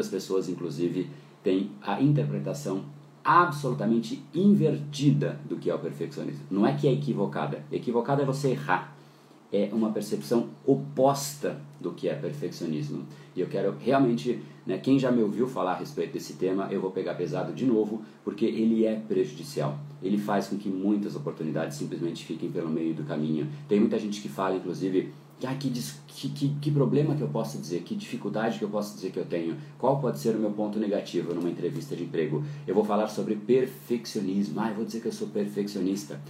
muitas pessoas, inclusive, têm a interpretação absolutamente invertida do que é o perfeccionismo. Não é que é equivocada. Equivocada é você errar. É uma percepção oposta do que é perfeccionismo. E eu quero realmente, né, quem já me ouviu falar a respeito desse tema, eu vou pegar pesado de novo, porque ele é prejudicial. Ele faz com que muitas oportunidades simplesmente fiquem pelo meio do caminho. Tem muita gente que fala, inclusive, ah, que, que, que, problema que eu posso dizer, que dificuldade que eu posso dizer que eu tenho, qual pode ser o meu ponto negativo numa entrevista de emprego. Eu vou falar sobre perfeccionismo, ah, eu vou dizer que eu sou perfeccionista.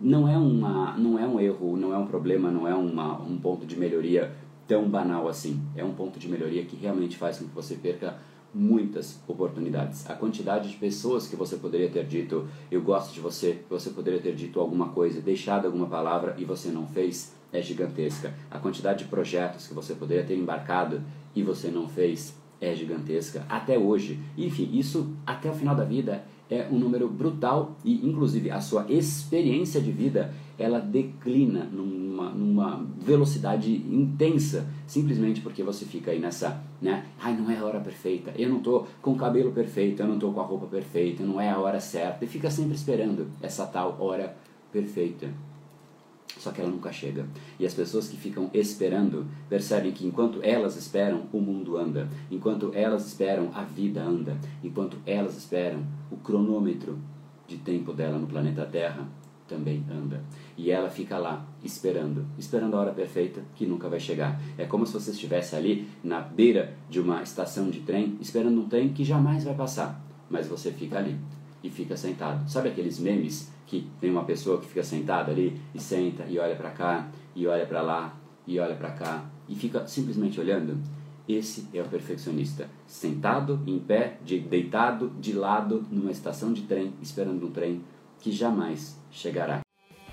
Não é, uma, não é um erro, não é um problema, não é uma, um ponto de melhoria tão banal assim. É um ponto de melhoria que realmente faz com que você perca muitas oportunidades. A quantidade de pessoas que você poderia ter dito, eu gosto de você, você poderia ter dito alguma coisa, deixado alguma palavra e você não fez, é gigantesca. A quantidade de projetos que você poderia ter embarcado e você não fez é gigantesca até hoje. Enfim, isso até o final da vida é um número brutal e inclusive a sua experiência de vida ela declina numa, numa velocidade intensa simplesmente porque você fica aí nessa, né? Ai, não é a hora perfeita, eu não tô com o cabelo perfeito, eu não tô com a roupa perfeita, não é a hora certa. E fica sempre esperando essa tal hora perfeita só que ela nunca chega. E as pessoas que ficam esperando percebem que enquanto elas esperam, o mundo anda. Enquanto elas esperam, a vida anda. Enquanto elas esperam, o cronômetro de tempo dela no planeta Terra também anda. E ela fica lá, esperando, esperando a hora perfeita que nunca vai chegar. É como se você estivesse ali na beira de uma estação de trem, esperando um trem que jamais vai passar. Mas você fica ali e fica sentado. Sabe aqueles memes que tem uma pessoa que fica sentada ali e senta e olha para cá e olha para lá e olha para cá e fica simplesmente olhando? Esse é o perfeccionista, sentado, em pé, de, deitado, de lado, numa estação de trem, esperando um trem que jamais chegará.